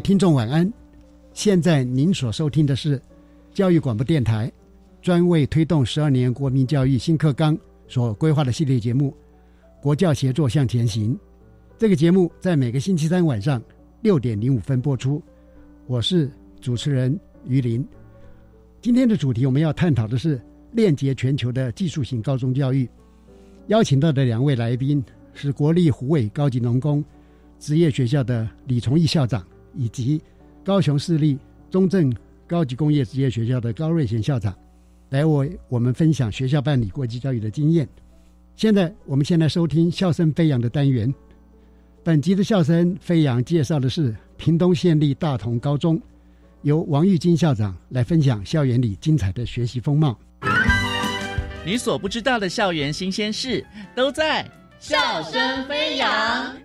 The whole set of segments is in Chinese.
听众晚安，现在您所收听的是教育广播电台专为推动十二年国民教育新课纲所规划的系列节目《国教协作向前行》。这个节目在每个星期三晚上六点零五分播出。我是主持人于林。今天的主题我们要探讨的是链接全球的技术型高中教育。邀请到的两位来宾是国立湖尾高级农工。职业学校的李崇义校长，以及高雄市立中正高级工业职业学校的高瑞贤校长，来为我们分享学校办理国际教育的经验。现在，我们先来收听笑声飞扬的单元。本集的笑声飞扬介绍的是屏东县立大同高中，由王玉金校长来分享校园里精彩的学习风貌。你所不知道的校园新鲜事，都在。笑声飞扬，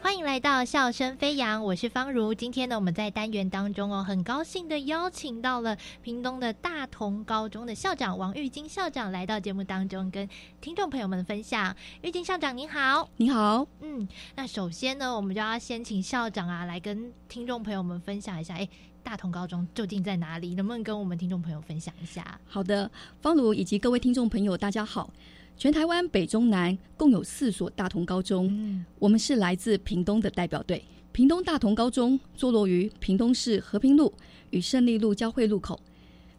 欢迎来到笑声飞扬，我是方如。今天呢，我们在单元当中哦，很高兴的邀请到了屏东的大同高中的校长王玉金校长来到节目当中，跟听众朋友们分享。玉金校长您好，你好，嗯，那首先呢，我们就要先请校长啊来跟听众朋友们分享一下，哎。大同高中究竟在哪里？能不能跟我们听众朋友分享一下？好的，方如以及各位听众朋友，大家好。全台湾北中南共有四所大同高中，我们是来自屏东的代表队。屏东大同高中坐落于屏东市和平路与胜利路交汇路口，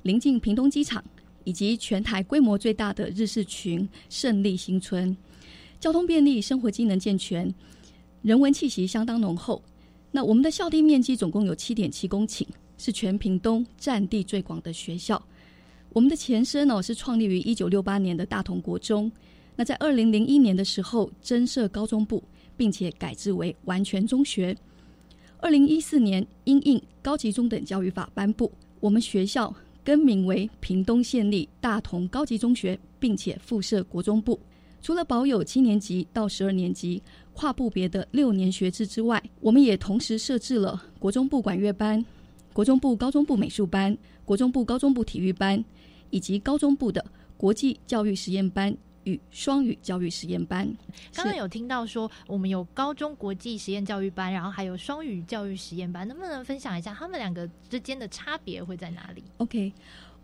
临近屏东机场以及全台规模最大的日式群胜利新村，交通便利，生活机能健全，人文气息相当浓厚。那我们的校地面积总共有七点七公顷，是全屏东占地最广的学校。我们的前身哦是创立于一九六八年的大同国中，那在二零零一年的时候增设高中部，并且改制为完全中学。二零一四年因应高级中等教育法颁布，我们学校更名为屏东县立大同高级中学，并且附设国中部。除了保有七年级到十二年级。跨部别的六年学制之外，我们也同时设置了国中部管乐班、国中部高中部美术班、国中部高中部体育班，以及高中部的国际教育实验班与双语教育实验班。刚刚有听到说，我们有高中国际实验教育班，然后还有双语教育实验班，能不能分享一下他们两个之间的差别会在哪里？OK，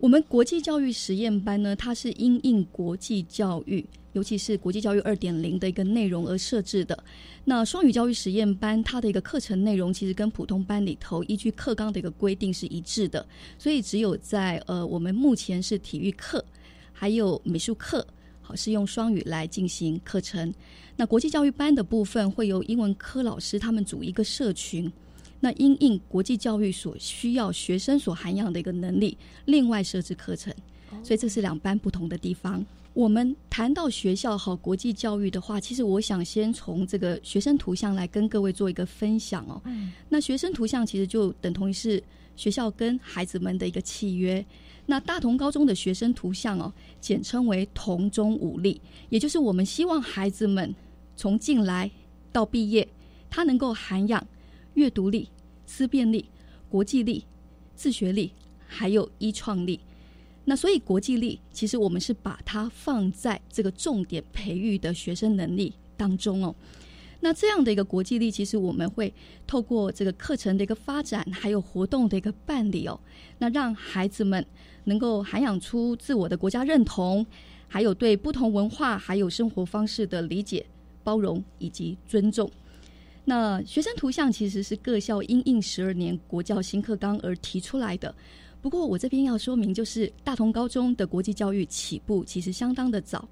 我们国际教育实验班呢，它是因应国际教育。尤其是国际教育二点零的一个内容而设置的。那双语教育实验班，它的一个课程内容其实跟普通班里头依据课纲的一个规定是一致的，所以只有在呃我们目前是体育课还有美术课，好是用双语来进行课程。那国际教育班的部分会由英文科老师他们组一个社群，那因应国际教育所需要学生所涵养的一个能力，另外设置课程。所以这是两班不同的地方。我们谈到学校和国际教育的话，其实我想先从这个学生图像来跟各位做一个分享哦。那学生图像其实就等同于是学校跟孩子们的一个契约。那大同高中的学生图像哦，简称为同中五力，也就是我们希望孩子们从进来到毕业，他能够涵养阅读力、思辨力、国际力、自学力，还有一创力。那所以国际力其实我们是把它放在这个重点培育的学生能力当中哦。那这样的一个国际力，其实我们会透过这个课程的一个发展，还有活动的一个办理哦，那让孩子们能够涵养出自我的国家认同，还有对不同文化还有生活方式的理解、包容以及尊重。那学生图像其实是各校因应十二年国教新课纲而提出来的。不过我这边要说明，就是大同高中的国际教育起步其实相当的早，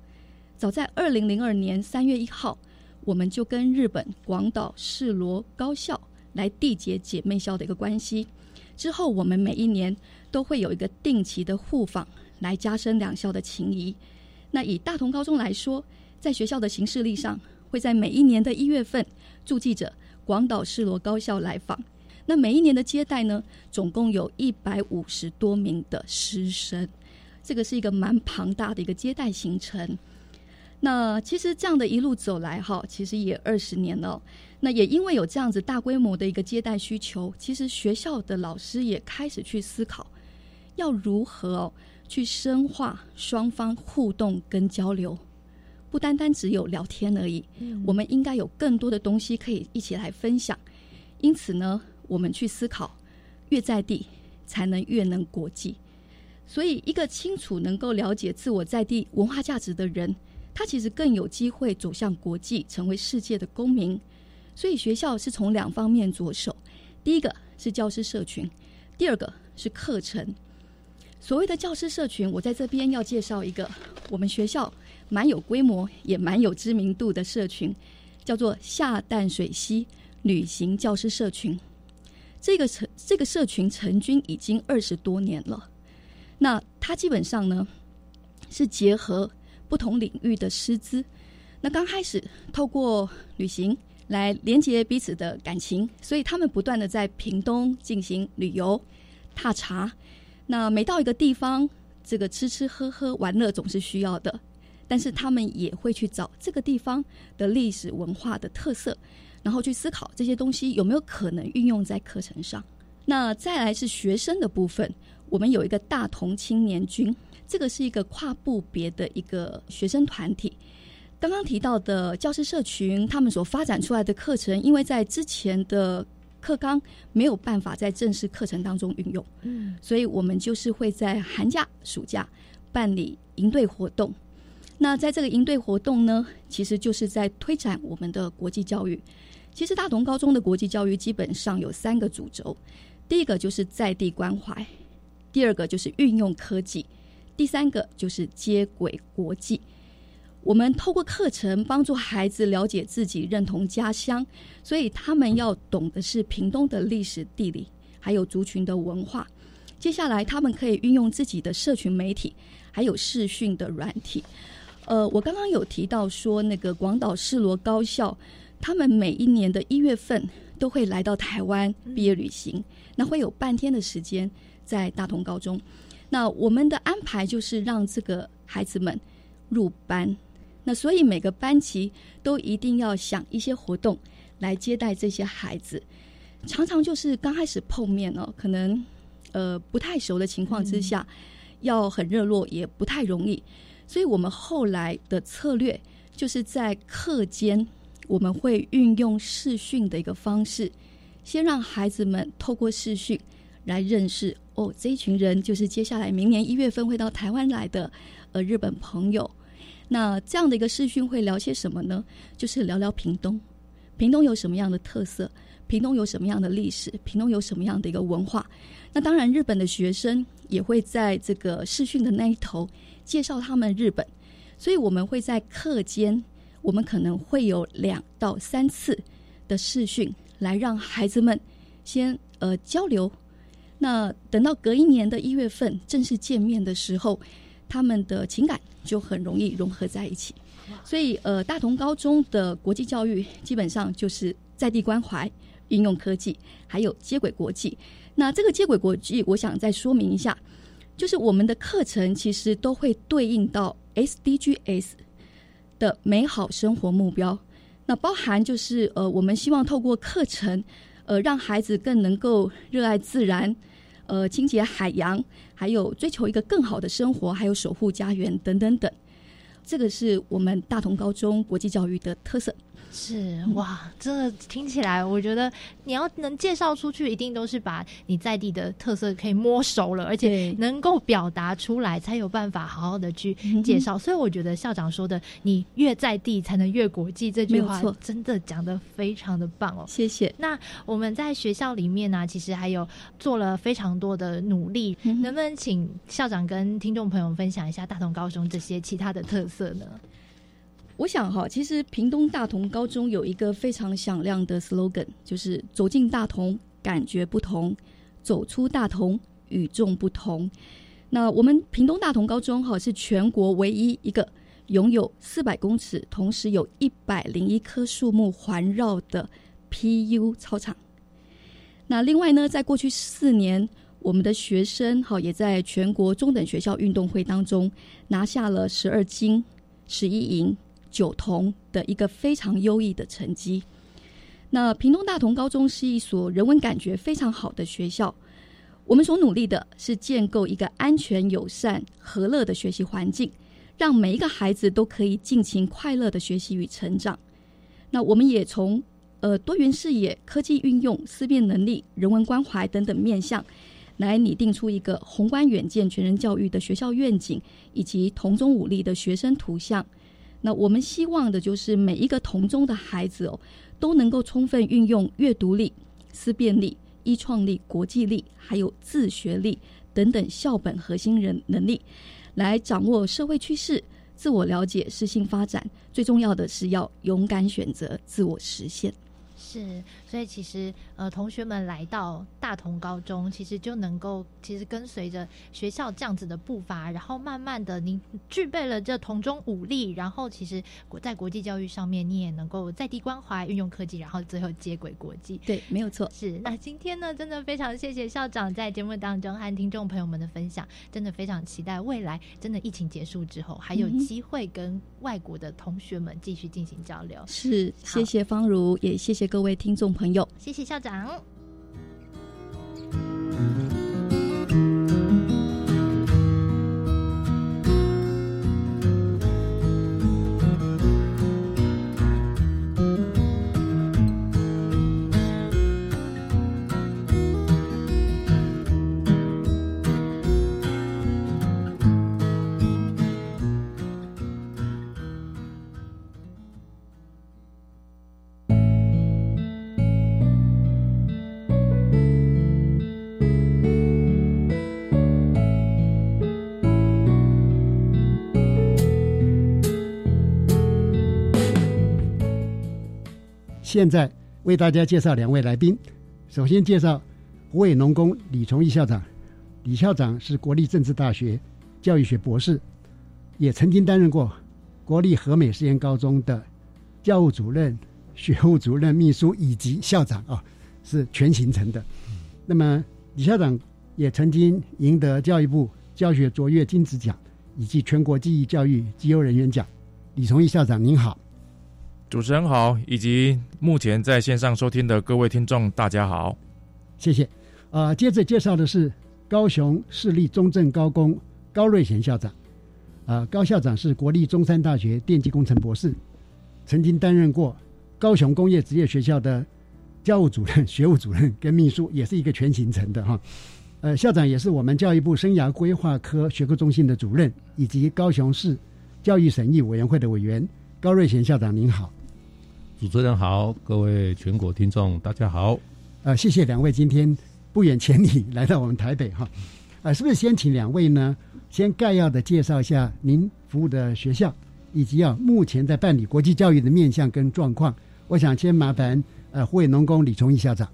早在二零零二年三月一号。我们就跟日本广岛世罗高校来缔结姐妹校的一个关系。之后，我们每一年都会有一个定期的互访，来加深两校的情谊。那以大同高中来说，在学校的行事历上，会在每一年的一月份驻记者广岛世罗高校来访。那每一年的接待呢，总共有一百五十多名的师生，这个是一个蛮庞大的一个接待行程。那其实这样的一路走来哈，其实也二十年了。那也因为有这样子大规模的一个接待需求，其实学校的老师也开始去思考，要如何哦去深化双方互动跟交流，不单单只有聊天而已。我们应该有更多的东西可以一起来分享。因此呢，我们去思考，越在地才能越能国际。所以，一个清楚能够了解自我在地文化价值的人。他其实更有机会走向国际，成为世界的公民。所以学校是从两方面着手：第一个是教师社群，第二个是课程。所谓的教师社群，我在这边要介绍一个我们学校蛮有规模也蛮有知名度的社群，叫做下淡水溪旅行教师社群。这个成这个社群成军已经二十多年了。那它基本上呢是结合。不同领域的师资，那刚开始透过旅行来连接彼此的感情，所以他们不断的在屏东进行旅游、踏查。那每到一个地方，这个吃吃喝喝玩乐总是需要的，但是他们也会去找这个地方的历史文化的特色，然后去思考这些东西有没有可能运用在课程上。那再来是学生的部分，我们有一个大同青年军。这个是一个跨部别的一个学生团体。刚刚提到的教师社群，他们所发展出来的课程，因为在之前的课纲没有办法在正式课程当中运用，嗯，所以我们就是会在寒假、暑假办理营队活动。那在这个营队活动呢，其实就是在推展我们的国际教育。其实大同高中的国际教育基本上有三个主轴：第一个就是在地关怀，第二个就是运用科技。第三个就是接轨国际，我们透过课程帮助孩子了解自己、认同家乡，所以他们要懂的是屏东的历史、地理，还有族群的文化。接下来，他们可以运用自己的社群媒体，还有视讯的软体。呃，我刚刚有提到说，那个广岛世罗高校，他们每一年的一月份都会来到台湾毕业旅行，那会有半天的时间在大同高中。那我们的安排就是让这个孩子们入班，那所以每个班级都一定要想一些活动来接待这些孩子。常常就是刚开始碰面哦，可能呃不太熟的情况之下，要很热络也不太容易。所以我们后来的策略就是在课间，我们会运用视讯的一个方式，先让孩子们透过视讯来认识。哦，这一群人就是接下来明年一月份会到台湾来的呃日本朋友。那这样的一个视讯会聊些什么呢？就是聊聊屏东，屏东有什么样的特色，屏东有什么样的历史，屏东有什么样的一个文化。那当然，日本的学生也会在这个视讯的那一头介绍他们日本。所以我们会在课间，我们可能会有两到三次的视讯，来让孩子们先呃交流。那等到隔一年的一月份正式见面的时候，他们的情感就很容易融合在一起。所以，呃，大同高中的国际教育基本上就是在地关怀、应用科技，还有接轨国际。那这个接轨国际，我想再说明一下，就是我们的课程其实都会对应到 SDGs 的美好生活目标。那包含就是呃，我们希望透过课程，呃，让孩子更能够热爱自然。呃清洁海洋，还有追求一个更好的生活，还有守护家园等等等。这个是我们大同高中国际教育的特色。是哇，真的听起来，我觉得你要能介绍出去，一定都是把你在地的特色可以摸熟了，而且能够表达出来，才有办法好好的去介绍。所以我觉得校长说的“你越在地，才能越国际”这句话，真的讲的非常的棒哦。谢谢。那我们在学校里面呢，其实还有做了非常多的努力，能不能请校长跟听众朋友分享一下大同高中这些其他的特色呢？我想哈，其实屏东大同高中有一个非常响亮的 slogan，就是“走进大同，感觉不同；走出大同，与众不同”。那我们屏东大同高中哈是全国唯一一个拥有四百公尺，同时有一百零一棵树木环绕的 PU 操场。那另外呢，在过去四年，我们的学生哈也在全国中等学校运动会当中拿下了十二金、十一银。九同的一个非常优异的成绩。那屏东大同高中是一所人文感觉非常好的学校。我们所努力的是建构一个安全、友善、和乐的学习环境，让每一个孩子都可以尽情快乐的学习与成长。那我们也从呃多元视野、科技运用、思辨能力、人文关怀等等面向，来拟定出一个宏观远见、全人教育的学校愿景，以及同中武力的学生图像。那我们希望的就是每一个同中的孩子哦，都能够充分运用阅读力、思辨力、依创力、国际力，还有自学力等等校本核心人能力，来掌握社会趋势、自我了解、适性发展。最重要的是要勇敢选择，自我实现。是，所以其实呃，同学们来到大同高中，其实就能够其实跟随着学校这样子的步伐，然后慢慢的你具备了这同中武力，然后其实在国际教育上面，你也能够在地关怀、运用科技，然后最后接轨国际。对，没有错。是，那今天呢，真的非常谢谢校长在节目当中和听众朋友们的分享，真的非常期待未来真的疫情结束之后，还有机会跟外国的同学们继续进行交流。是，谢谢方如，也谢谢各。各位听众朋友，谢谢校长。现在为大家介绍两位来宾。首先介绍湖北农工李崇义校长。李校长是国立政治大学教育学博士，也曾经担任过国立和美实验高中的教务主任、学务主任、秘书以及校长啊，是全行程的。那么李校长也曾经赢得教育部教学卓越金质奖以及全国记忆教育绩优人员奖。李崇义校长您好。主持人好，以及目前在线上收听的各位听众，大家好，谢谢。呃，接着介绍的是高雄市立中正高工高瑞贤校长。呃，高校长是国立中山大学电机工程博士，曾经担任过高雄工业职业学校的教务主任、学务主任跟秘书，也是一个全行程的哈。呃，校长也是我们教育部生涯规划科学科中心的主任，以及高雄市教育审议委员会的委员。高瑞贤校长您好。主持人好，各位全国听众大家好。呃，谢谢两位今天不远千里来到我们台北哈。呃，是不是先请两位呢，先概要的介绍一下您服务的学校，以及啊目前在办理国际教育的面向跟状况？我想先麻烦呃湖北农工李崇义校长。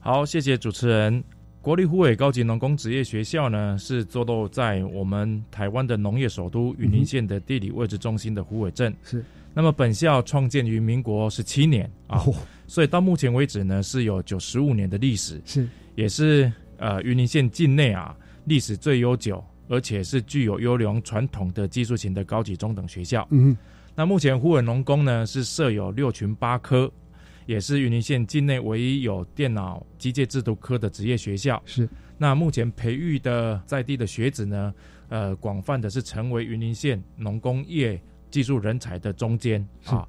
好，谢谢主持人。国立湖北高级农工职业学校呢，是坐落在我们台湾的农业首都云林县的地理位置中心的湖尾镇。是。那么本校创建于民国十七年啊，所以到目前为止呢是有九十五年的历史，是也是呃云林县境内啊历史最悠久，而且是具有优良传统的技术型的高级中等学校。嗯，那目前湖尾农工呢是设有六群八科，也是云林县境内唯一有电脑机械制图科的职业学校。是，那目前培育的在地的学子呢，呃，广泛的是成为云林县农工业技术人才的中坚啊。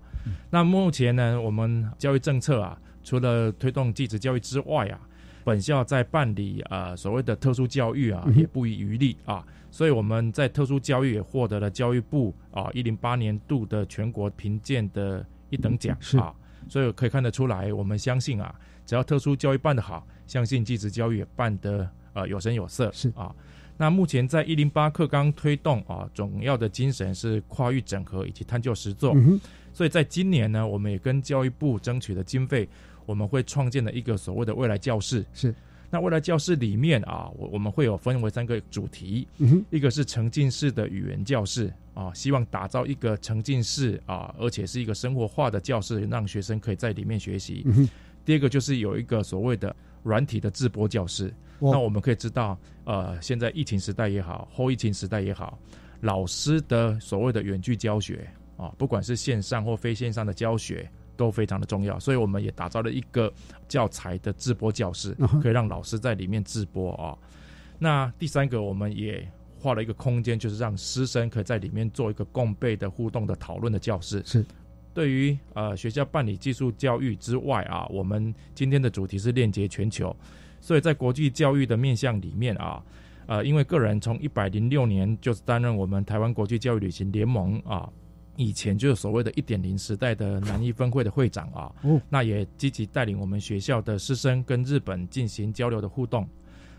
那目前呢，我们教育政策啊，除了推动技职教育之外啊。本校在办理啊所谓的特殊教育啊，也不遗余力啊，所以我们在特殊教育也获得了教育部啊一零八年度的全国评鉴的一等奖啊，所以可以看得出来，我们相信啊，只要特殊教育办得好，相信技职教育也办得呃有声有色是啊。那目前在一零八课纲推动啊，总要的精神是跨域整合以及探究实作，所以在今年呢，我们也跟教育部争取了经费。我们会创建了一个所谓的未来教室是，那未来教室里面啊，我我们会有分为三个主题，一个是沉浸式的语言教室啊，希望打造一个沉浸式啊，而且是一个生活化的教室，让学生可以在里面学习。第二个就是有一个所谓的软体的直播教室，那我们可以知道，呃，现在疫情时代也好，后疫情时代也好，老师的所谓的远距教学啊，不管是线上或非线上的教学。都非常的重要，所以我们也打造了一个教材的直播教室，可以让老师在里面直播啊。那第三个，我们也画了一个空间，就是让师生可以在里面做一个共备的互动的讨论的教室。是对于呃学校办理技术教育之外啊，我们今天的主题是链接全球，所以在国际教育的面向里面啊，呃，因为个人从一百零六年就是担任我们台湾国际教育旅行联盟啊。以前就是所谓的一点零时代的南一分会的会长啊，那也积极带领我们学校的师生跟日本进行交流的互动。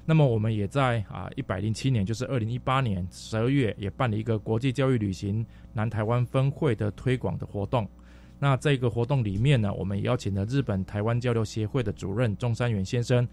那么我们也在啊一百零七年，就是二零一八年十二月，也办了一个国际教育旅行南台湾分会的推广的活动。那这个活动里面呢，我们也邀请了日本台湾交流协会的主任中山元先生，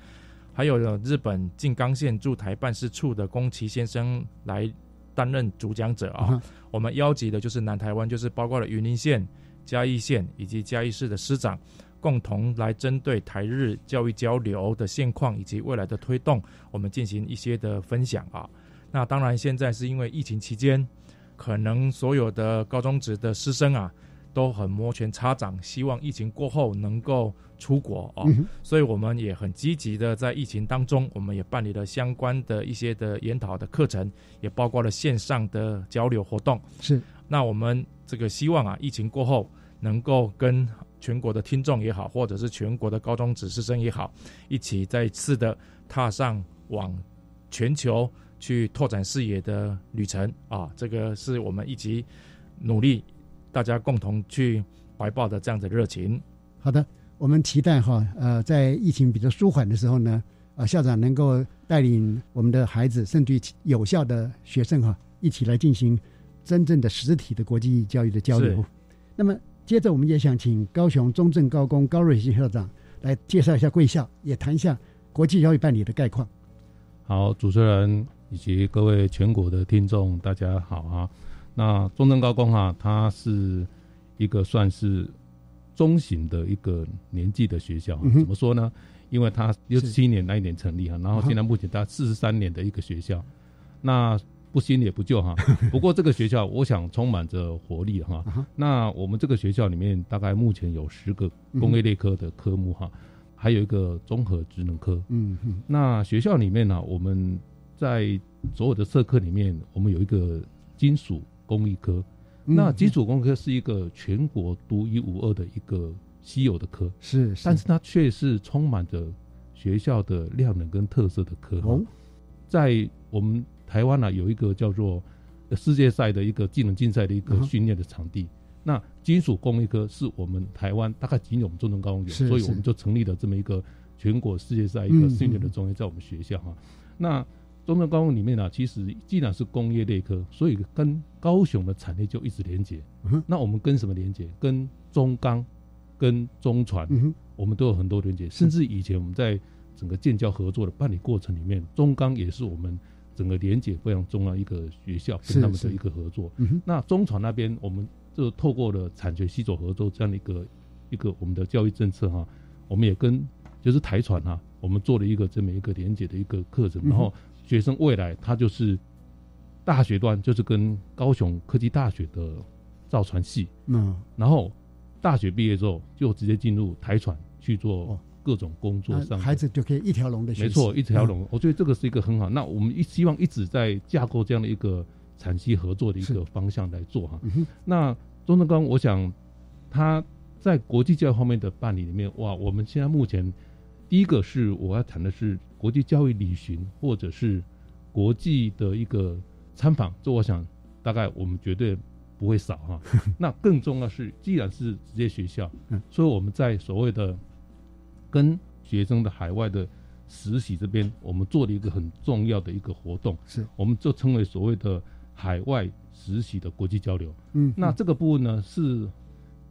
还有日本静冈县驻台办事处的宫崎先生来。担任主讲者啊，我们邀集的就是南台湾，就是包括了云林县、嘉义县以及嘉义市的师长，共同来针对台日教育交流的现况以及未来的推动，我们进行一些的分享啊。那当然，现在是因为疫情期间，可能所有的高中职的师生啊。都很摩拳擦掌，希望疫情过后能够出国啊，所以我们也很积极的在疫情当中，我们也办理了相关的一些的研讨的课程，也包括了线上的交流活动。是，那我们这个希望啊，疫情过后能够跟全国的听众也好，或者是全国的高中指示生也好，一起再次的踏上往全球去拓展视野的旅程啊，这个是我们一起努力。大家共同去怀抱的这样的热情。好的，我们期待哈，呃，在疫情比较舒缓的时候呢，啊，校长能够带领我们的孩子，甚至于有效的学生哈，一起来进行真正的实体的国际教育的交流。那么，接着我们也想请高雄中正高工高瑞新校长来介绍一下贵校，也谈一下国际教育办理的概况。好，主持人以及各位全国的听众，大家好啊。那中正高工哈，它是一个算是中型的一个年纪的学校，怎么说呢？因为它六十七年那一年成立哈，然后现在目前它四十三年的一个学校，那不新也不旧哈。不过这个学校，我想充满着活力哈。那我们这个学校里面大概目前有十个工业类科的科目哈，还有一个综合职能科。嗯嗯。那学校里面呢，我们在所有的社课里面，我们有一个金属。工艺科，那基础工科是一个全国独一无二的一个稀有的科，是，但是它却是充满着学校的量能跟特色的科。哦，在我们台湾呢，有一个叫做世界赛的一个技能竞赛的一个训练的场地。那金属工艺科是我们台湾大概仅有我们中正高中有，所以我们就成立了这么一个全国世界赛一个训练的中心，在我们学校哈。那中正高工里面呢，其实既然是工业类科，所以跟高雄的产业就一直连接。那我们跟什么连接？跟中钢、跟中船，我们都有很多连接。甚至以前我们在整个建交合作的办理过程里面，中钢也是我们整个连接非常重要一个学校，跟他们的一个合作。那中船那边，我们就透过了产学系走合作这样的一个一个我们的教育政策哈，我们也跟就是台船哈，我们做了一个这么一个连接的一个课程，然后。学生未来他就是大学端，就是跟高雄科技大学的造船系，嗯，然后大学毕业之后就直接进入台船去做各种工作上，孩子就可以一条龙的学习。没错，一条龙。我觉得这个是一个很好。那我们一希望一直在架构这样的一个产期合作的一个方向来做哈。那钟正刚，我想他在国际教育方面的办理里面，哇，我们现在目前第一个是我要谈的是国际教育旅行或者是国际的一个参访，这我想大概我们绝对。不会少哈，那更重要是，既然是职业学校，所以我们在所谓的跟学生的海外的实习这边，我们做了一个很重要的一个活动，是我们就称为所谓的海外实习的国际交流。嗯，那这个部分呢是，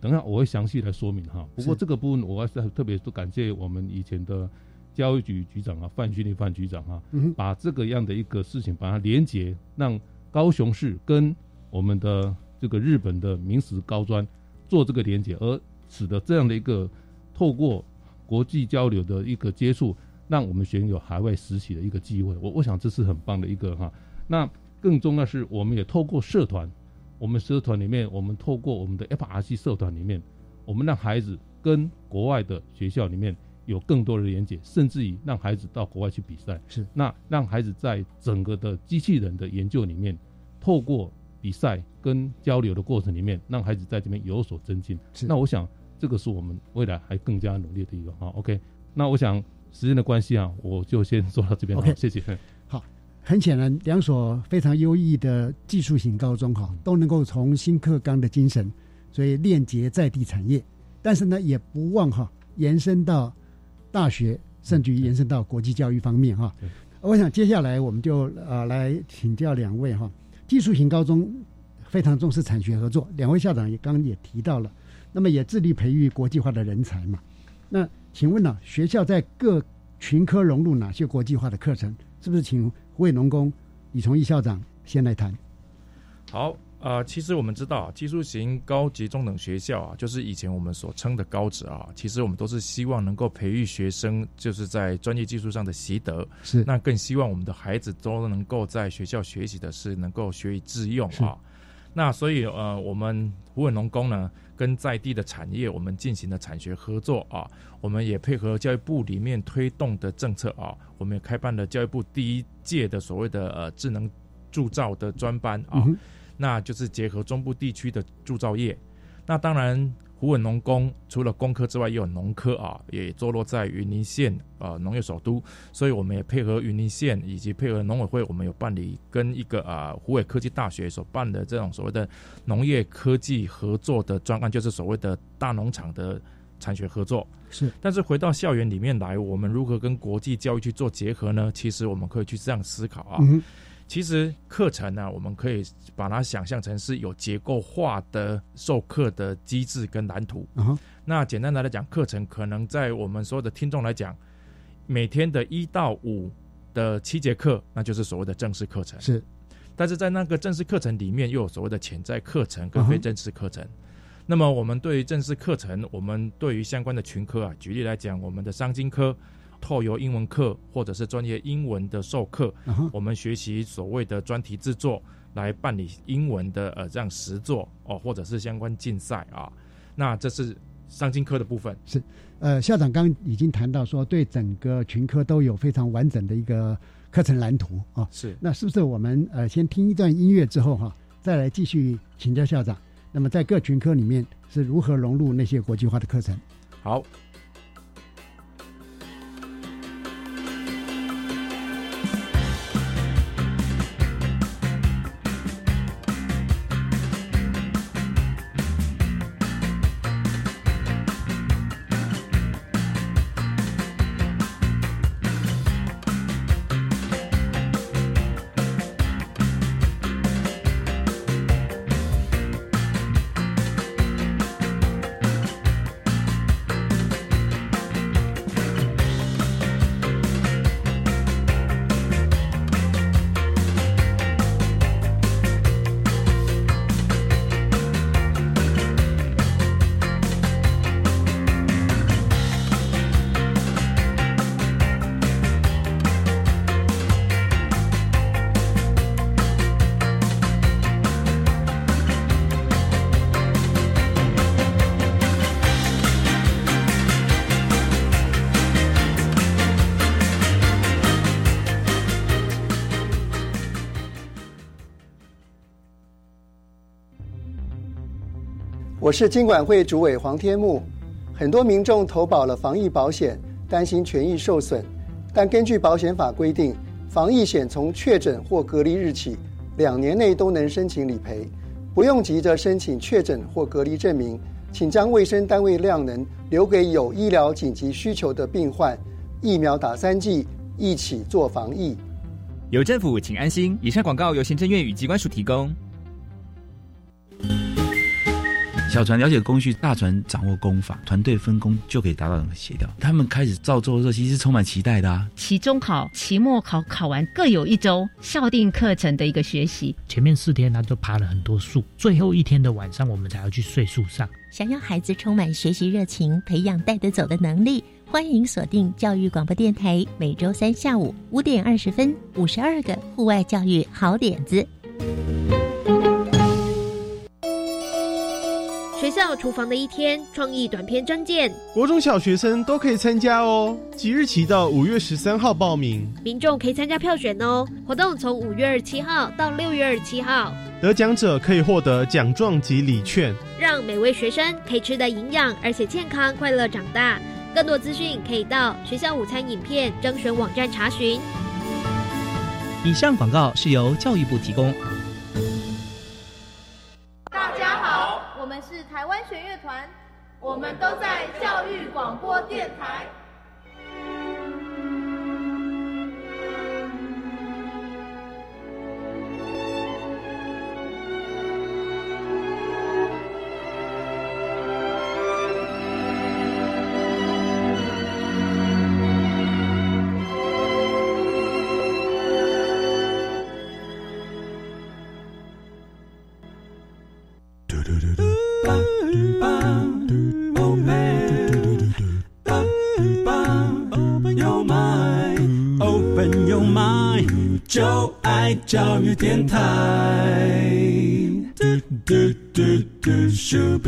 等下我会详细来说明哈。不过这个部分我还是特别感谢我们以前的教育局局长啊，范训立范局长哈，把这个样的一个事情把它连接，让高雄市跟我们的。这个日本的明石高专做这个连接，而使得这样的一个透过国际交流的一个接触，让我们学生有海外实习的一个机会。我我想这是很棒的一个哈。那更重要是，我们也透过社团，我们社团里面，我们透过我们的 FRC 社团里面，我们让孩子跟国外的学校里面有更多的连接，甚至于让孩子到国外去比赛。是那让孩子在整个的机器人的研究里面，透过比赛跟交流的过程里面，让孩子在这边有所增进。那我想，这个是我们未来还更加努力的一个哈。OK，那我想时间的关系啊，我就先说到这边。OK，谢谢。好，很显然，两所非常优异的技术型高中哈，都能够从新课纲的精神，所以链接在地产业。但是呢，也不忘哈延伸到大学，甚至于延伸到国际教育方面哈。我想接下来我们就呃来请教两位哈。技术型高中非常重视产学合作，两位校长也刚刚也提到了，那么也致力培育国际化的人才嘛。那请问呢，学校在各群科融入哪些国际化的课程？是不是请湖北农工李崇义校长先来谈？好。啊，其实我们知道，技术型高级中等学校啊，就是以前我们所称的高职啊。其实我们都是希望能够培育学生，就是在专业技术上的习得。是，那更希望我们的孩子都能够在学校学习的是能够学以致用啊。那所以呃，我们湖北农工呢，跟在地的产业我们进行了产学合作啊。我们也配合教育部里面推动的政策啊，我们也开办了教育部第一届的所谓的呃智能铸造的专班啊。那就是结合中部地区的铸造业，那当然湖北农工除了工科之外，也有农科啊，也坐落在云林县啊农业首都，所以我们也配合云林县以及配合农委会，我们有办理跟一个啊湖北科技大学所办的这种所谓的农业科技合作的专案，就是所谓的大农场的产学合作。是，但是回到校园里面来，我们如何跟国际教育去做结合呢？其实我们可以去这样思考啊。其实课程呢，我们可以把它想象成是有结构化的授课的机制跟蓝图。那简单的来讲，课程可能在我们所有的听众来讲，每天的一到五的七节课，那就是所谓的正式课程。是，但是在那个正式课程里面，又有所谓的潜在课程跟非正式课程。那么我们对于正式课程，我们对于相关的群科啊，举例来讲，我们的商经科。透由英文课或者是专业英文的授课，我们学习所谓的专题制作，来办理英文的呃这样实作哦，或者是相关竞赛啊。那这是商经科的部分。是，呃，校长刚已经谈到说，对整个群科都有非常完整的一个课程蓝图啊。是，那是不是我们呃先听一段音乐之后哈，再来继续请教校长？那么在各群科里面是如何融入那些国际化的课程？好。我是金管会主委黄天木。很多民众投保了防疫保险，担心权益受损，但根据保险法规定，防疫险从确诊或隔离日起两年内都能申请理赔，不用急着申请确诊或隔离证明，请将卫生单位量能留给有医疗紧急需求的病患。疫苗打三剂，一起做防疫。有政府，请安心。以上广告由行政院与机关署提供。小船了解工序，大船掌握工法，团队分工就可以达到很协调。他们开始造作的时候，其实充满期待的啊。期中考、期末考考完各有一周校定课程的一个学习。前面四天他都爬了很多树，最后一天的晚上我们才要去睡树上。想要孩子充满学习热情，培养带得走的能力，欢迎锁定教育广播电台，每周三下午五点二十分，五十二个户外教育好点子。校厨房的一天创意短片征件，国中小学生都可以参加哦。即日起到五月十三号报名，民众可以参加票选哦。活动从五月二十七号到六月二十七号，得奖者可以获得奖状及礼券，让每位学生可以吃得营养而且健康快乐长大。更多资讯可以到学校午餐影片征选网站查询。以上广告是由教育部提供。台湾弦乐团，我们都在教育广播电台。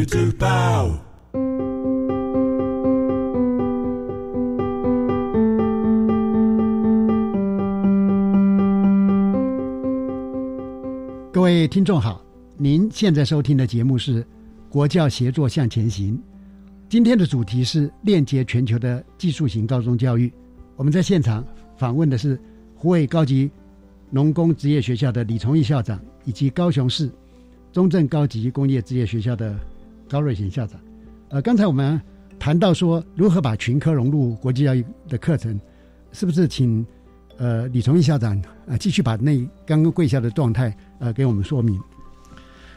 各位听众好，您现在收听的节目是《国教协作向前行》，今天的主题是链接全球的技术型高中教育。我们在现场访问的是湖北高级。农工职业学校的李崇义校长，以及高雄市中正高级工业职业学校的高瑞贤校长。呃，刚才我们谈到说如何把群科融入国际教育的课程，是不是请呃李崇义校长呃继续把那刚刚跪下的状态呃给我们说明？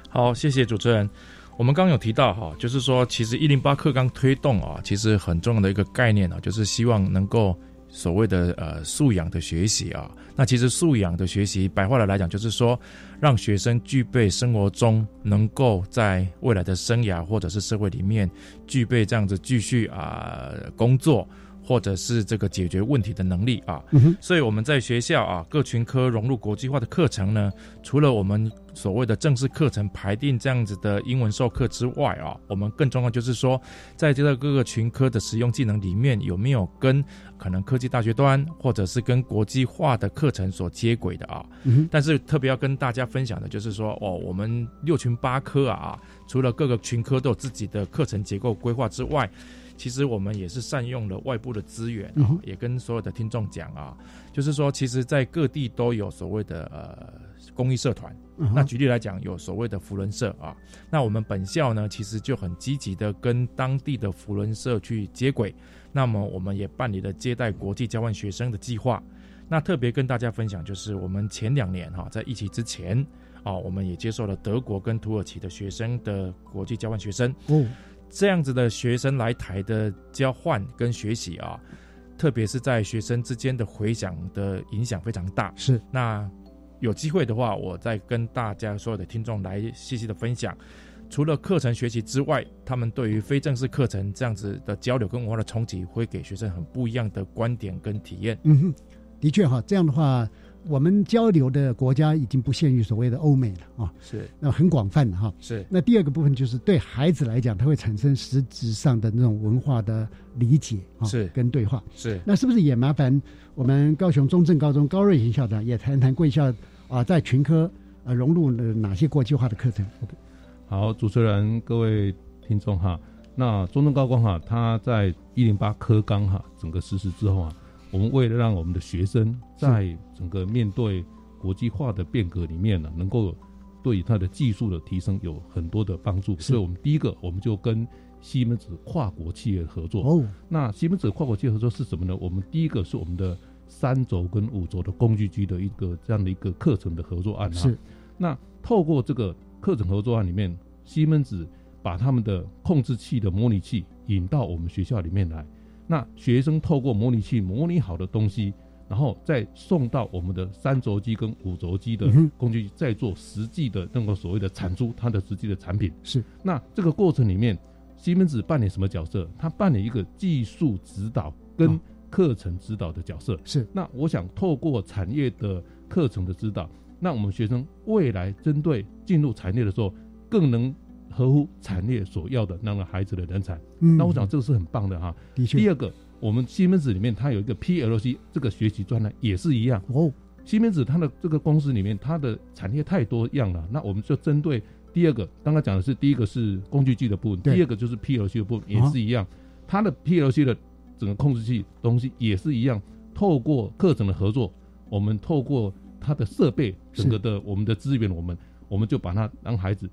好，谢谢主持人。我们刚刚有提到哈，就是说其实一零八课纲推动啊，其实很重要的一个概念啊，就是希望能够。所谓的呃素养的学习啊，那其实素养的学习，白话的来讲，就是说让学生具备生活中能够在未来的生涯或者是社会里面具备这样子继续啊工作。或者是这个解决问题的能力啊，所以我们在学校啊各群科融入国际化的课程呢，除了我们所谓的正式课程排定这样子的英文授课之外啊，我们更重要就是说，在这个各个群科的实用技能里面有没有跟可能科技大学端或者是跟国际化的课程所接轨的啊？但是特别要跟大家分享的就是说，哦，我们六群八科啊，除了各个群科都有自己的课程结构规划之外。其实我们也是善用了外部的资源啊，也跟所有的听众讲啊，就是说，其实，在各地都有所谓的呃公益社团。那举例来讲，有所谓的福伦社啊，那我们本校呢，其实就很积极的跟当地的福伦社去接轨。那么，我们也办理了接待国际交换学生的计划。那特别跟大家分享，就是我们前两年哈，在疫情之前啊，我们也接受了德国跟土耳其的学生的国际交换学生。这样子的学生来台的交换跟学习啊，特别是在学生之间的回响的影响非常大。是，那有机会的话，我再跟大家所有的听众来细细的分享，除了课程学习之外，他们对于非正式课程这样子的交流跟文化的冲击，会给学生很不一样的观点跟体验。嗯哼，的确哈，这样的话。我们交流的国家已经不限于所谓的欧美了啊，是那很广泛的哈。是那第二个部分就是对孩子来讲，他会产生实质上的那种文化的理解啊，是跟对话。是那是不是也麻烦我们高雄中正高中高瑞贤校长也谈谈贵校啊，在群科啊融入了哪些国际化的课程？OK？好，主持人、各位听众哈，那中正高工哈，他在一零八科纲哈整个实施之后啊，我们为了让我们的学生在整个面对国际化的变革里面呢，能够对他的技术的提升有很多的帮助，所以我们第一个我们就跟西门子跨国企业合作。哦，那西门子跨国企业合作是什么呢？我们第一个是我们的三轴跟五轴的工具机的一个这样的一个课程的合作案啊。是，那透过这个课程合作案里面，西门子把他们的控制器的模拟器引到我们学校里面来，那学生透过模拟器模拟好的东西，然后再送到我们的三轴机跟五轴机的工具，再做实际的那个所谓的产出它的实际的产品。是，那这个过程里面，西门子扮演什么角色？他扮演一个技术指导跟课程指导的角色。是，那我想透过产业的课程的指导，那我们学生未来针对进入产业的时候，更能合乎产业所要的那个孩子的人才。嗯。那我想这个是很棒的哈。的确。第二个，我们西门子里面它有一个 PLC 这个学习专栏也是一样。哦。西门子它的这个公司里面，它的产业太多样了，那我们就针对第二个，刚刚讲的是第一个是工具机的部分，第二个就是 PLC 的部分也是一样，它的 PLC 的整个控制器东西也是一样，透过课程的合作，我们透过它的设备整个的我们的资源，我们我们就把它让孩子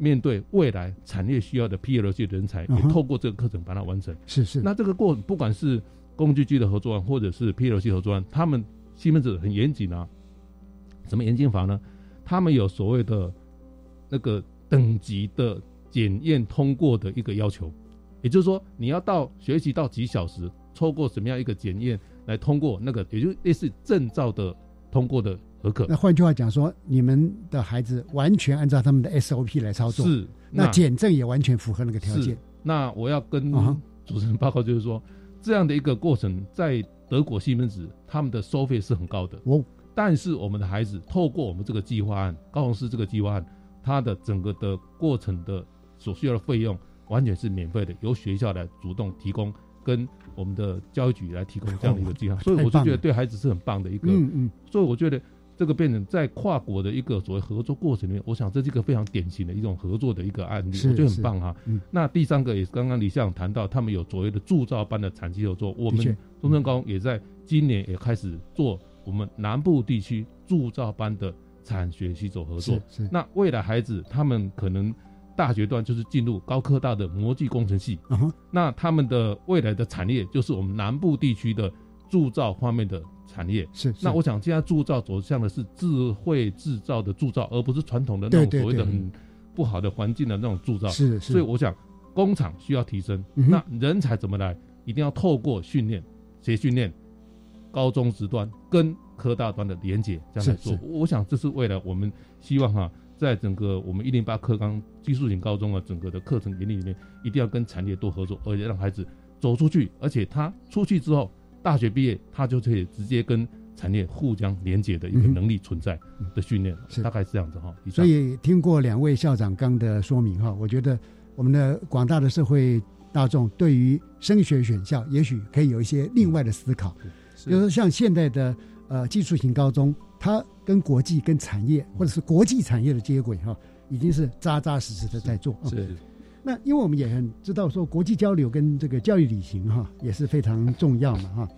面对未来产业需要的 PLC 人才，也透过这个课程把它完成。是是。那这个过不管是工具机的合作案，或者是 PLC 合作案，他们西门子很严谨啊。什么严谨法呢？他们有所谓的那个等级的检验通过的一个要求，也就是说，你要到学习到几小时，透过什么样一个检验来通过那个，也就类似证照的通过的合格。那换句话讲说，你们的孩子完全按照他们的 SOP 来操作，是那减证也完全符合那个条件。那我要跟主持人报告，就是说，这样的一个过程，在德国西门子他们的收费是很高的。哦，但是我们的孩子透过我们这个计划案，高雄市这个计划案，它的整个的过程的所需要的费用完全是免费的，由学校来主动提供，跟我们的教育局来提供这样的一个计划，所以我就觉得对孩子是很棒的一个。嗯嗯。所以我觉得这个变成在跨国的一个所谓合作过程里面，我想这是一个非常典型的一种合作的一个案例，我觉得很棒哈。嗯。那第三个也是刚刚李校长谈到，他们有所谓的铸造班的产期合作，我们中正高工也在今年也开始做我们南部地区铸造班的产学习走合作。是是。那未来孩子他们可能大学段就是进入高科大的模具工程系，那他们的未来的产业就是我们南部地区的铸造方面的产业。是那我想现在铸造走向的是智慧制造的铸造，而不是传统的那种所谓的很不好的环境的那种铸造。是是所以我想工厂需要提升，嗯那人才怎么来？一定要透过训练，谁训练？高中职端跟科大端的连接，这样来做。我想这是未来我们希望哈，在整个我们一零八课纲技术型高中啊整个的课程引领里面，一定要跟产业多合作，而且让孩子走出去，而且他出去之后，大学毕业他就可以直接跟产业互相连接的一个能力存在的训练，大概是这样子哈。所以听过两位校长刚的说明哈，我觉得我们的广大的社会大众对于升学选校，也许可以有一些另外的思考。就是说像现在的呃技术型高中，它跟国际、跟产业或者是国际产业的接轨哈，已经是扎扎实实的在做。是。那因为我们也很知道说，国际交流跟这个教育旅行哈也是非常重要嘛哈。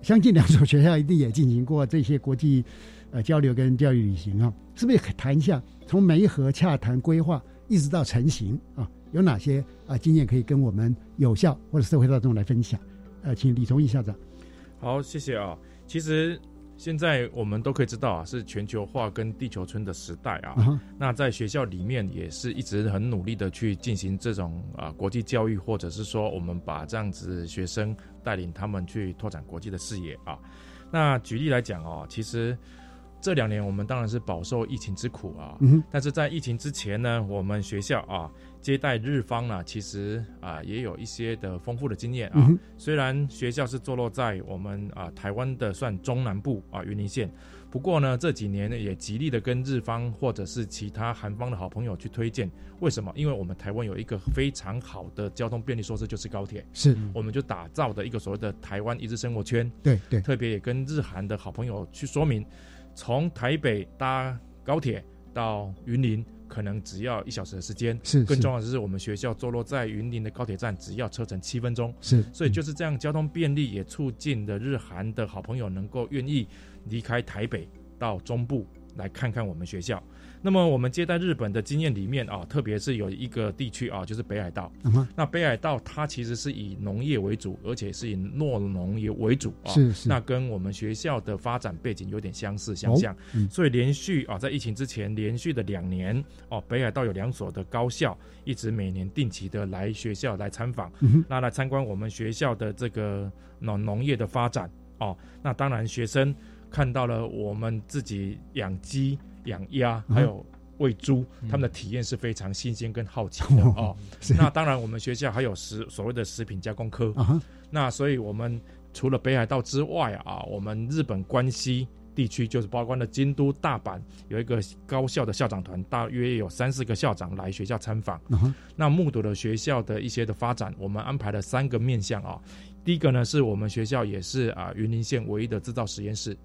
相信两所学校一定也进行过这些国际呃交流跟教育旅行啊，是不是可以谈一下从媒合、洽谈、规划一直到成型啊，有哪些啊经验可以跟我们有效或者社会大众来分享？呃，请李崇义校长。好，谢谢啊。其实现在我们都可以知道啊，是全球化跟地球村的时代啊。那在学校里面也是一直很努力的去进行这种啊国际教育，或者是说我们把这样子学生带领他们去拓展国际的视野啊。那举例来讲哦，其实。这两年我们当然是饱受疫情之苦啊，嗯但是在疫情之前呢，我们学校啊接待日方呢，其实啊也有一些的丰富的经验啊。嗯虽然学校是坐落在我们啊台湾的算中南部啊云林县，不过呢这几年呢也极力的跟日方或者是其他韩方的好朋友去推荐。为什么？因为我们台湾有一个非常好的交通便利措施，就是高铁。是我们就打造的一个所谓的台湾一日生活圈。对对特别也跟日韩的好朋友去说明，从台北搭高铁到云林，可能只要一小时的时间。是是更重要的是，我们学校坐落在云林的高铁站，只要车程七分钟。是所以就是这样，交通便利也促进了日韩的好朋友能够愿意离开台北到中部来看看我们学校。那么我们接待日本的经验里面啊，特别是有一个地区啊，就是北海道。嗯那北海道它其实是以农业为主，而且是以诺农业为主啊。是是那跟我们学校的发展背景有点相似相像。哦嗯所以连续啊，在疫情之前连续的两年哦，北海道有两所的高校一直每年定期的来学校来参访，嗯那来参观我们学校的这个农农业的发展哦。那当然，学生看到了我们自己养鸡、养鸭，嗯还有喂猪，他们的体验是非常新鲜跟好奇的 哦。是那当然，我们学校还有食所谓的食品加工科啊那所以我们除了北海道之外啊，我们日本关西地区就是包括了京都、大阪有一个高校的校长团，大约有三四个校长来学校参访。那目睹了学校的一些的发展，我们安排了三个面向啊。第一个呢，是我们学校也是啊云林县唯一的制造实验室，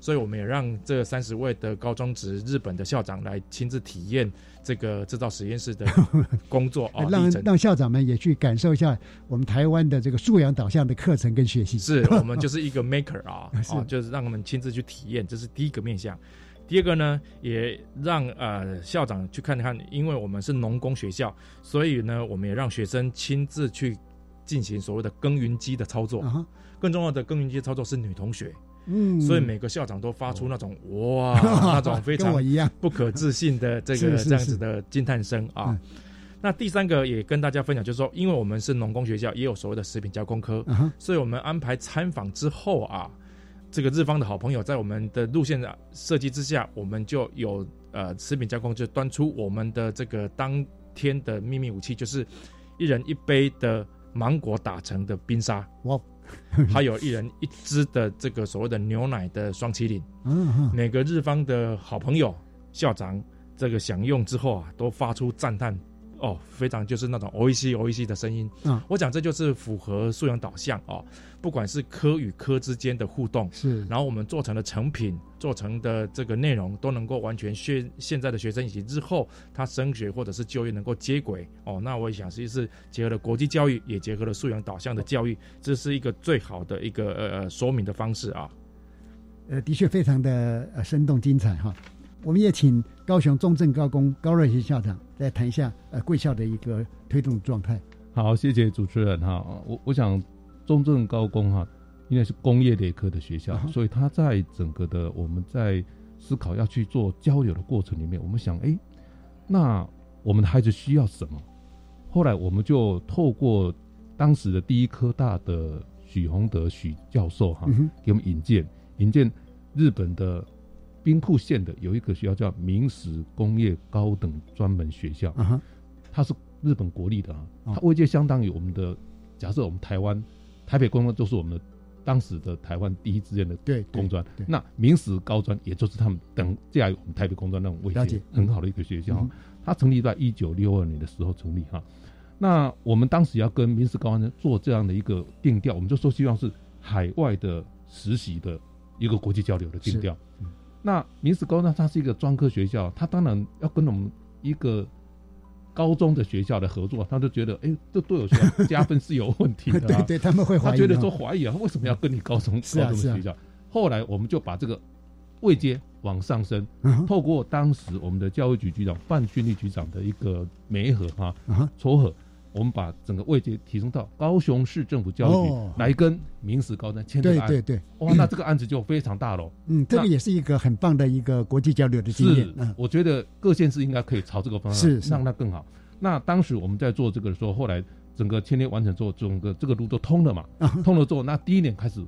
所以我们也让这三十位的高中职日本的校长来亲自体验这个制造实验室的工作 啊，让让校长们也去感受一下我们台湾的这个素养导向的课程跟学习。是 我们就是一个 maker 啊，就是让他们亲自去体验，这是第一个面向。第二个呢，也让呃校长去看看，因为我们是农工学校，所以呢，我们也让学生亲自去进行所谓的耕耘机的操作。更重要的耕耘机操作是女同学，嗯。所以每个校长都发出那种、哇 那种非常不可置信的这个这样子的惊叹声啊。那第三个也跟大家分享，就是说，因为我们是农工学校，也有所谓的食品加工科，所以我们安排参访之后啊，这个日方的好朋友在我们的路线的设计之下，我们就有呃食品加工就端出我们的这个当天的秘密武器，就是一人一杯的芒果打成的冰沙，哇，还有一人一只的这个所谓的牛奶的双麒麟。嗯哼每个日方的好朋友校长这个享用之后啊，都发出赞叹哦，非常就是那种 O E C O E C 的声音。嗯我讲这就是符合素养导向哦，不管是科与科之间的互动，是然后我们做成的成品、做成的这个内容都能够完全现现在的学生以及日后他升学或者是就业能够接轨哦。那我也想，实际是结合了国际教育，也结合了素养导向的教育，这是一个最好的一个呃呃说明的方式啊。呃，的确非常的呃生动精彩哈。我们也请高雄中正高工高瑞贤校长来谈一下呃贵校的一个推动状态。好，谢谢主持人哈。我我想中正高工哈，因为是工业类科的学校，啊所以他在整个的我们在思考要去做交流的过程里面，我们想，哎，那我们的孩子需要什么？后来我们就透过当时的第一科大的许宏德许教授哈，给我们引荐引荐日本的兵库县的有一个学校叫明石工业高等专门学校，啊它是日本国立的啊，哦。它位阶相当于我们的，假设我们台湾台北工专就是我们的当时的台湾第一志愿的对工专。对，那明石高专也就是他们等这样我们台北工专那种位了解阶很好的一个学校嗯，它成立在一九六二年的时候成立哈。那我们当时要跟明石高专做这样的一个定调，我们就说希望是海外的实习的一个国际交流的定调。那明石高呢它是一个专科学校，它当然要跟我们一个高中的学校的合作，他就觉得，哎、这对我学校加分是有问题的、啊。对对 他们会怀疑他觉得哦说怀疑啊，为什么要跟你高中、高中的学校？后来我们就把这个位阶往上升，嗯透过当时我们的教育局局长范俊立局长的一个媒合哈、啊哈撮合，我们把整个位阶提升到高雄市政府教育局、哦来跟明史高专签这个案。对对对哇，那这个案子就非常大了。嗯，这个也是一个很棒的一个国际交流的经验是。嗯，我觉得各县市应该可以朝这个方向是是让它更好。那当时我们在做这个的时候，后来整个签约完成之后，整个这个路都通了嘛，啊通了之后，那第一年开始，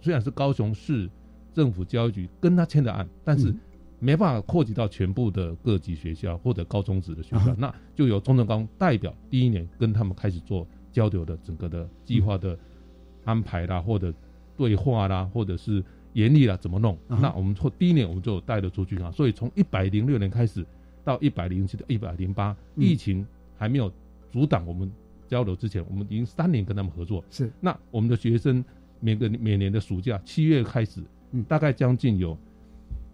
虽然是高雄市政府教育局跟他签的案，但是嗯没办法扩及到全部的各级学校或者高中职的学校，啊那就由中正高代表第一年跟他们开始做交流的整个的计划的安排啦，或者对话啦，或者是严厉啦，怎么弄？啊那我们从第一年我们就带了出去啊，所以从一百零六年开始到一百零七到一百零八，嗯。疫情还没有阻挡我们交流之前，我们已经三年跟他们合作。是，那我们的学生每个每年的暑假七月开始，嗯。大概将近有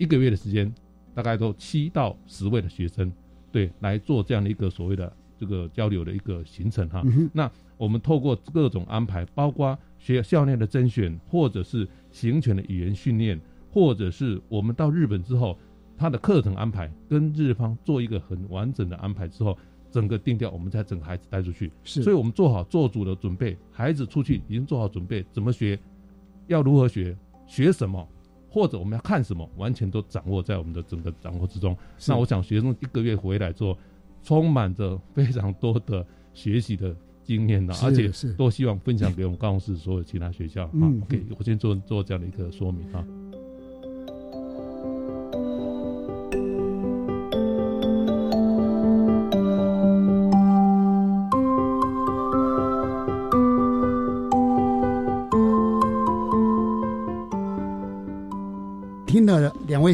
一个月的时间，大概都七到十位的学生对，来做这样的一个所谓的这个交流的一个行程哈。嗯那我们透过各种安排，包括学校内的甄选，或者是行前的语言训练，或者是我们到日本之后，他的课程安排跟日方做一个很完整的安排之后，整个定调，我们再整个孩子带出去。是所以我们做好做足的准备，孩子出去已经做好准备，怎么学，要如何学，学什么。或者我们要看什么，完全都掌握在我们的整个掌握之中。那我想学生一个月回来之后，充满着非常多的学习的经验的，是而且是都希望分享给我们高雄市所有其他学校。嗯啊，OK，我先做做这样的一个说明啊。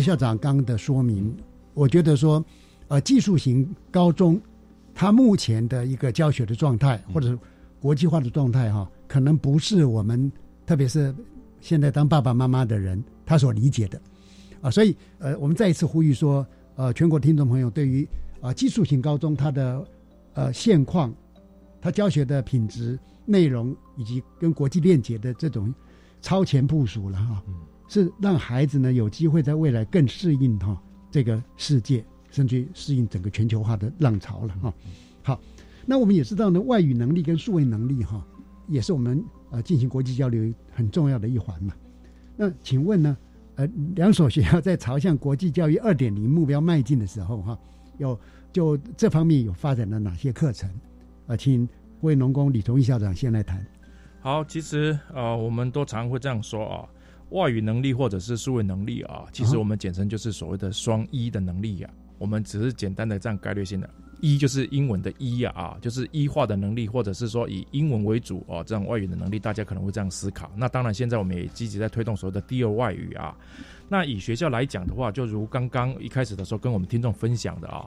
校长刚刚的说明，我觉得说，呃，技术型高中，它目前的一个教学的状态，或者是国际化的状态，哈，可能不是我们，特别是现在当爸爸妈妈的人他所理解的，啊，所以呃，我们再一次呼吁说，呃，全国听众朋友对于啊、技术型高中它的呃现况，它教学的品质、内容以及跟国际链接的这种超前部署了哈。是让孩子呢有机会在未来更适应哈、这个世界，甚至于适应整个全球化的浪潮了哈、好，那我们也知道呢，外语能力跟数位能力哈、也是我们呃进行国际交流很重要的一环嘛。那请问呢，呃，两所学校在朝向国际教育二点零目标迈进的时候哈、有就这方面有发展了哪些课程？啊、请魏农工李同义校长先来谈。好，其实呃，我们都常会这样说啊，外语能力或者是数位能力啊，其实我们简称就是所谓的双一的能力呀、我们只是简单的这样概率性的，一就是英文的一呀啊，就是一化的能力，或者是说以英文为主啊，这样外语的能力，大家可能会这样思考。那当然，现在我们也积极在推动所谓的第二外语啊。那以学校来讲的话，就如刚刚一开始的时候跟我们听众分享的啊，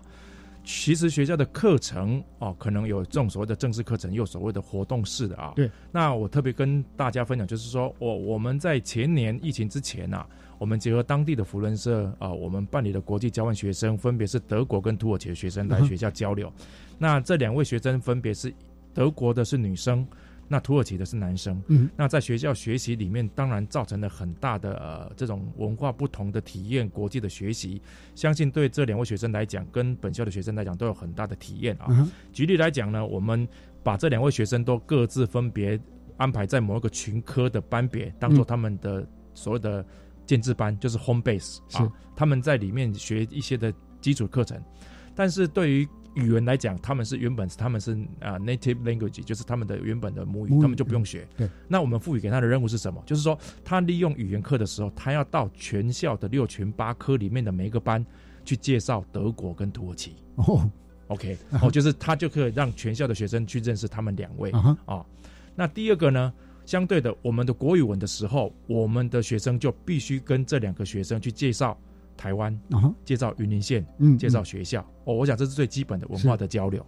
其实学校的课程哦，可能有这种所谓的正式课程，也有所谓的活动式的啊。对。那我特别跟大家分享，就是说我我们在前年疫情之前啊，我们结合当地的福伦社啊，我们办理的国际交换学生，分别是德国跟土耳其的学生来学校交流。那这两位学生分别是德国的是女生。那土耳其的是男生，嗯，那在学校学习里面，当然造成了很大的呃这种文化不同的体验，国际的学习，相信对这两位学生来讲，跟本校的学生来讲都有很大的体验啊。嗯举例来讲呢，我们把这两位学生都各自分别安排在某一个群科的班别，当做嗯。他们的所谓的建制班，就是 home base 啊，他们在里面学一些的基础课程，但是对于语言来讲，他们是原本他们是啊、native language，就是他们的原本的母语，他们就不用学。对，那我们赋予给他的任务是什么？就是说，他利用语言课的时候，他要到全校的六群八科里面的每一个班去介绍德国跟土耳其。哦 OK，啊哈哦，就是他就可以让全校的学生去认识他们两位啊。那第二个呢，相对的，我们的国语文的时候，我们的学生就必须跟这两个学生去介绍台湾啊哈，介绍云林县，嗯介绍嗯学校。哦，我想这是最基本的文化的交流。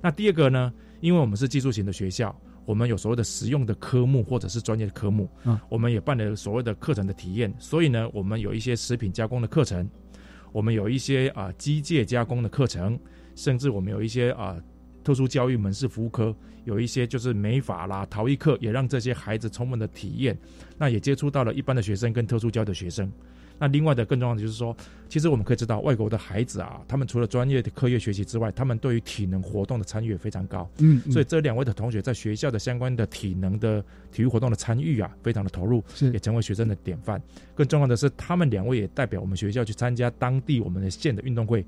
那第二个呢，因为我们是技术型的学校，我们有所谓的实用的科目或者是专业的科目，啊我们也办了所谓的课程的体验，所以呢，我们有一些食品加工的课程，我们有一些啊、机械加工的课程，甚至我们有一些啊、特殊教育门市服务科，有一些就是美法啦、陶艺课，也让这些孩子充分的体验，那也接触到了一般的学生跟特殊教的学生。那另外的更重要的就是说，其实我们可以知道，外国的孩子啊，他们除了专业的课业学习之外，他们对于体能活动的参与也非常高。嗯嗯所以这两位的同学在学校的相关的体能的体育活动的参与啊，非常的投入，也成为学生的典范。更重要的是，他们两位也代表我们学校去参加当地我们的县的运动会，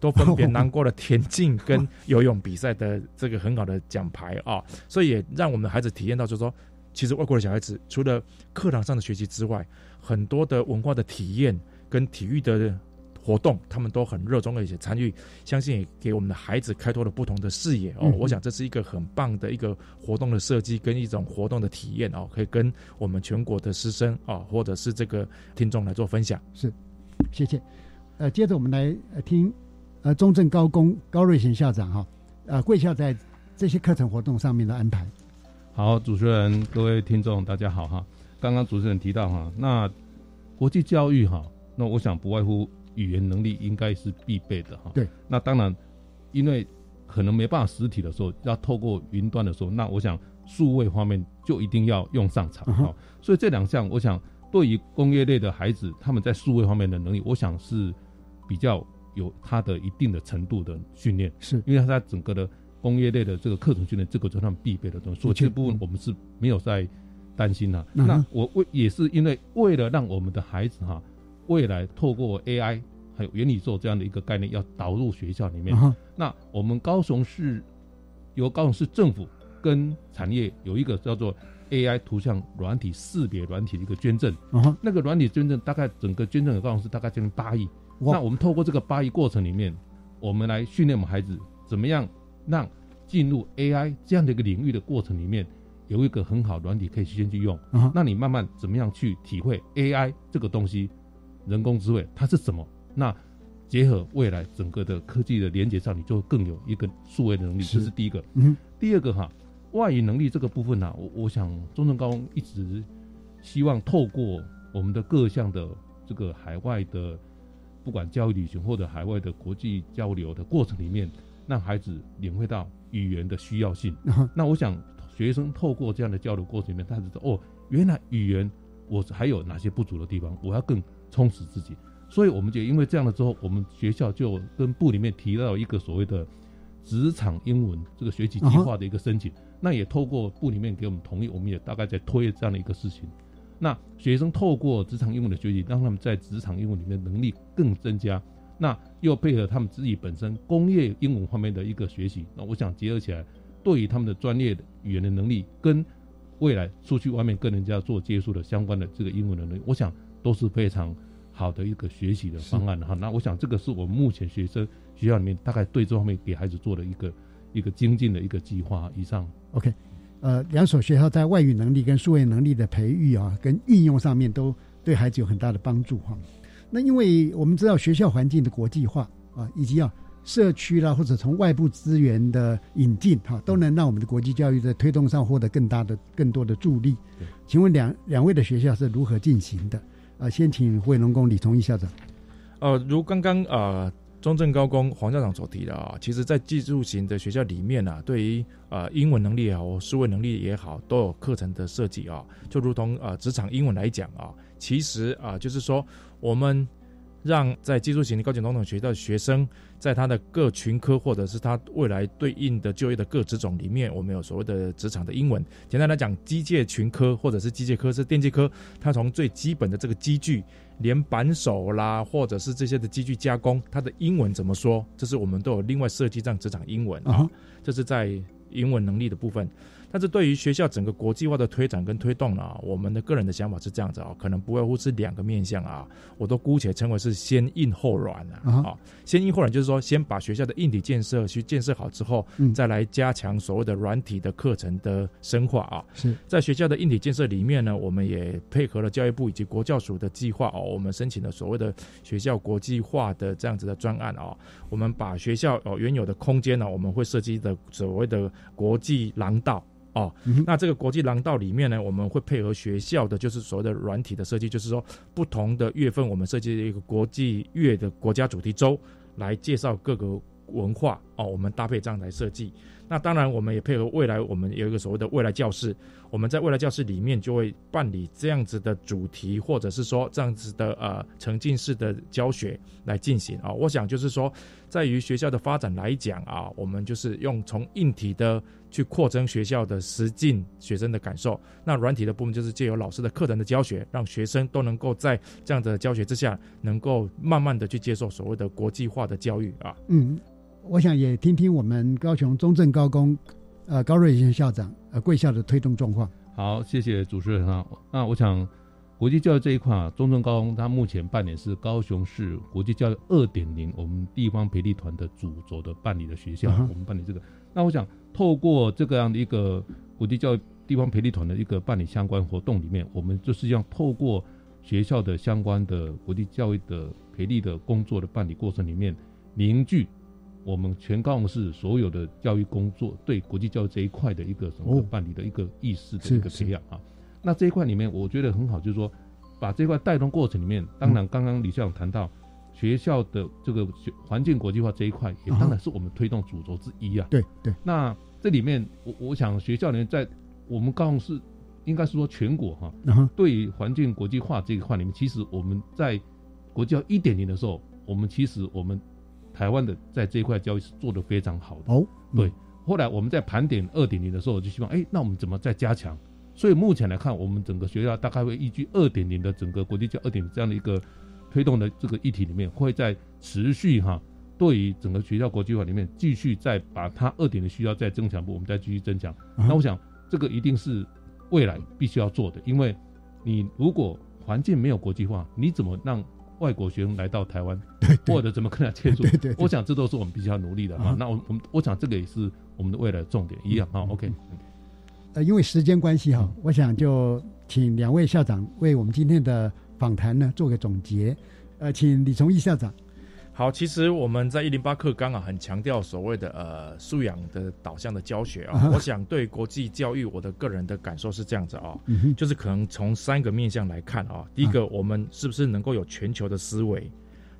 都分别拿过了田径跟游泳比赛的这个很好的奖牌啊，所以也让我们的孩子体验到，就是说，其实外国的小孩子除了课堂上的学习之外，很多的文化的体验跟体育的活动，他们都很热衷而且参与，相信也给我们的孩子开拓了不同的视野哦。我想这是一个很棒的一个活动的设计跟一种活动的体验哦，可以跟我们全国的师生啊、或者是这个听众来做分享。是，谢谢。呃，接着我们来呃听呃中正高工高瑞贤校长哈，呃贵校在这些课程活动上面的安排。好，主持人、各位听众，大家好哈。刚刚主持人提到哈，那国际教育哈，那我想不外乎语言能力应该是必备的哈。对，那当然因为可能没办法实体的时候，要透过云端的时候，那我想数位方面就一定要用上场哈、所以这两项，我想对于工业类的孩子，他们在数位方面的能力，我想是比较有他的一定的程度的训练，是。因为他在整个的工业类的这个课程训练，这个就是他们必备的东西，所以这部分我们是没有在担心的、嗯那我为也是因为为了让我们的孩子哈，未来透过 AI 还有元宇宙这样的一个概念要导入学校里面，那我们高雄市由高雄市政府跟产业有一个叫做 AI 图像软体识别软体的一个捐赠，啊那个软体捐赠大概整个捐赠的高雄市大概将近八亿。哇。那我们透过这个八亿过程里面，我们来训练我们孩子怎么样让进入 AI 这样的一个领域的过程里面，有一个很好的软体可以先去用。那你慢慢怎么样去体会 AI 这个东西，人工智慧它是什么？那结合未来整个的科技的连接上，你就更有一个数位的能力，是这是第一个。嗯第二个哈，外语能力这个部分呢、我我想中正高中一直希望透过我们的各项的这个海外的，不管教育旅行或者海外的国际交流的过程里面，让孩子领会到语言的需要性。那我想学生透过这样的交流过程里面，他知道哦，原来语言我还有哪些不足的地方，我要更充实自己。所以我们就因为这样的之后，我们学校就跟部里面提到一个所谓的职场英文这个学习计划的一个申请。那也透过部里面给我们同意，我们也大概在推这样的一个事情。那学生透过职场英文的学习，让他们在职场英文里面能力更增加。那又配合他们自己本身工业英文方面的一个学习，那我想结合起来，对于他们的专业语言的能力，跟未来出去外面跟人家做接触的相关的这个英文的能力，我想都是非常好的一个学习的方案哈。那我想这个是我们目前学生学校里面大概对这方面给孩子做的一个一个精进的一个计划以上。OK，呃，两所学校在外语能力跟数位能力的培育啊，跟运用上面都对孩子有很大的帮助哈、那因为我们知道学校环境的国际化啊，以及啊社区啦或者从外部资源的引进哈、都能让我们的国际教育在推动上获得更大的、更多的助力。请问两两位的学校是如何进行的？啊，先请惠农工李崇义校长。呃，如刚刚呃中正高工黄校长所提的啊，其实在技术型的学校里面啊，对于呃英文能力也好，数位能力也好，都有课程的设计啊。就如同呃职场英文来讲啊，其实啊就是说我们让在技术型的高级中等学校的学生，在他的各群科或者是他未来对应的就业的各职种里面，我们有所谓的职场的英文。简单来讲，机械群科或者是机械科是电机科，它从最基本的这个机具，连扳手啦，或者是这些的机具加工，它的英文怎么说？这是我们都有另外设计这样职场英文啊，这是在英文能力的部分。但是对于学校整个国际化的推展跟推动呢，我们的个人的想法是这样子啊，可能不外乎是两个面向啊，我都姑且称为是先硬后软啊。啊先硬后软就是说，先把学校的硬体建设去建设好之后，嗯再来加强所谓的软体的课程的深化啊。是在学校的硬体建设里面呢，我们也配合了教育部以及国教署的计划哦，我们申请了所谓的学校国际化的这样子的专案哦，我们把学校哦原有的空间呢，我们会设计的所谓的国际廊道。哦，那这个国际廊道里面呢，我们会配合学校的，就是所谓的软体的设计，就是说不同的月份，我们设计一个国际月的国家主题周，来介绍各个文化哦，我们搭配这样来设计。那当然，我们也配合未来，我们有一个所谓的未来教室，我们在未来教室里面就会办理这样子的主题，或者是说这样子的呃沉浸式的教学来进行啊。我想就是说，在于学校的发展来讲啊，我们就是用从硬体的去扩增学校的实境学生的感受，那软体的部分就是借由老师的课程的教学，让学生都能够在这样的教学之下，能够慢慢的去接受所谓的国际化的教育啊。嗯，我想也听听我们高雄中正高工呃高瑞贤校长呃贵校的推动状况。好，谢谢主持人啊。那我想，国际教育这一块啊，中正高工它目前办理是高雄市国际教育二点零我们地方培力团的主轴的办理的学校，我们办理这个。那我想透过这个样的一个国际教育地方培力团的一个办理相关活动里面，我们就是要透过学校的相关的国际教育的培力的工作的办理过程里面，凝聚我们全高雄市所有的教育工作对国际教育这一块的一个什么哦办理的一个意识的一个培养啊。那这一块里面，我觉得很好，就是说把这块带动过程里面，当然刚刚李校长谈到学校的这个学环境国际化这一块，也当然是我们推动主轴之一啊。对对。那这里面，我我想学校里面在我们高雄市，应该是说全国哈，对于环境国际化这一块里面，其实我们在国教一点零的时候，我们其实我们台湾的在这一块教育是做得非常好的。哦，对。后来我们在盘点二点零的时候，就希望，哎，那我们怎么再加强？所以目前来看，我们整个学校大概会依据二点零的整个国际教二点零这样的一个推动的这个议题里面，会在持续哈，对于整个学校国际化里面继续再把它二点的需要再增强部，我们再继续增强。那我想这个一定是未来必须要做的，因为你如果环境没有国际化，你怎么让外国学生来到台湾，或者怎么跟他接触？对对，我想这都是我们必须要努力的啊。那我我们我想这个也是我们的未来重点一样啊。OK。呃，因为时间关系哈，我想就请两位校长为我们今天的访谈呢做个总结。呃，请李崇义校长。好，其实我们在一零八课纲啊，很强调所谓的呃素养的导向的教学啊。我想对国际教育，我的个人的感受是这样子啊，就是可能从三个面向来看啊。第一个，我们是不是能够有全球的思维？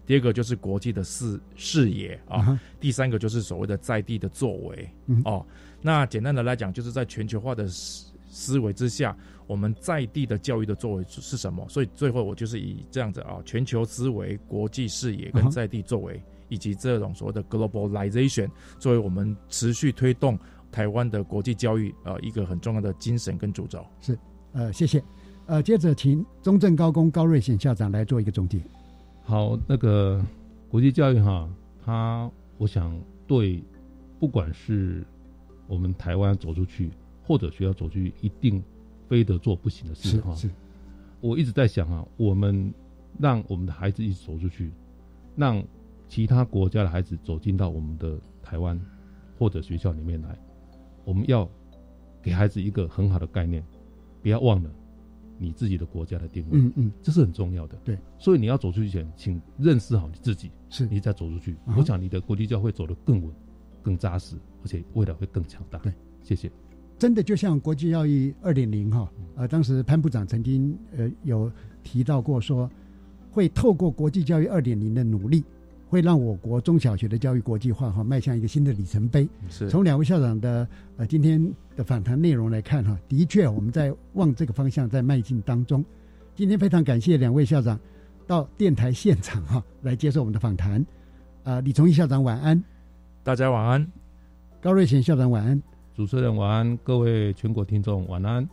第二个就是国际的视视野啊。第三个就是所谓的在地的作为哦。那简单的来讲，就是在全球化的思思维之下，我们在地的教育的作为是什么？所以最后我就是以这样子啊，全球思维、国际视野跟在地作为，以及这种所谓的 globalization，作为我们持续推动台湾的国际教育呃一个很重要的精神跟主轴。是，呃，谢谢。呃，接着请中正高工高瑞显校长来做一个总结。好，那个国际教育哈，它我想对，不管是我们台湾走出去，或者学校走出去，一定非得做不行的事哈。是，我一直在想啊，我们让我们的孩子一直走出去，让其他国家的孩子走进到我们的台湾或者学校里面来，我们要给孩子一个很好的概念，不要忘了你自己的国家的定位。嗯嗯，这是很重要的。对，所以你要走出去前，请认识好你自己，是你再走出去，我想你的国际教会走得更稳、更扎实。而且未来会更强大。对，谢谢。真的就像国际教育二点零哈，呃，当时潘部长曾经呃有提到过，说会透过国际教育二点零的努力，会让我国中小学的教育国际化哈迈向一个新的里程碑。是。从两位校长的呃今天的访谈内容来看哈，的确我们在往这个方向在迈进当中。今天非常感谢两位校长到电台现场哈来接受我们的访谈。啊，李崇义校长晚安。大家晚安。高瑞贤校长晚安，主持人晚安，各位全国听众晚安。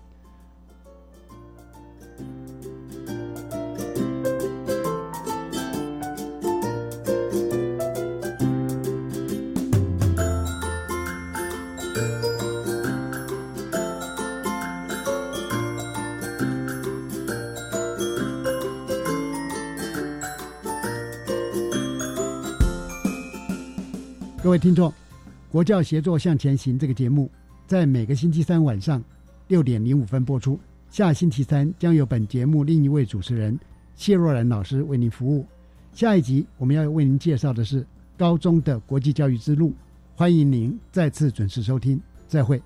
各位听众。国教协作向前行这个节目，在每个星期三晚上六点零五分播出。下星期三将由本节目另一位主持人谢若兰老师为您服务。下一集我们要为您介绍的是高中的国际教育之路，欢迎您再次准时收听。再会。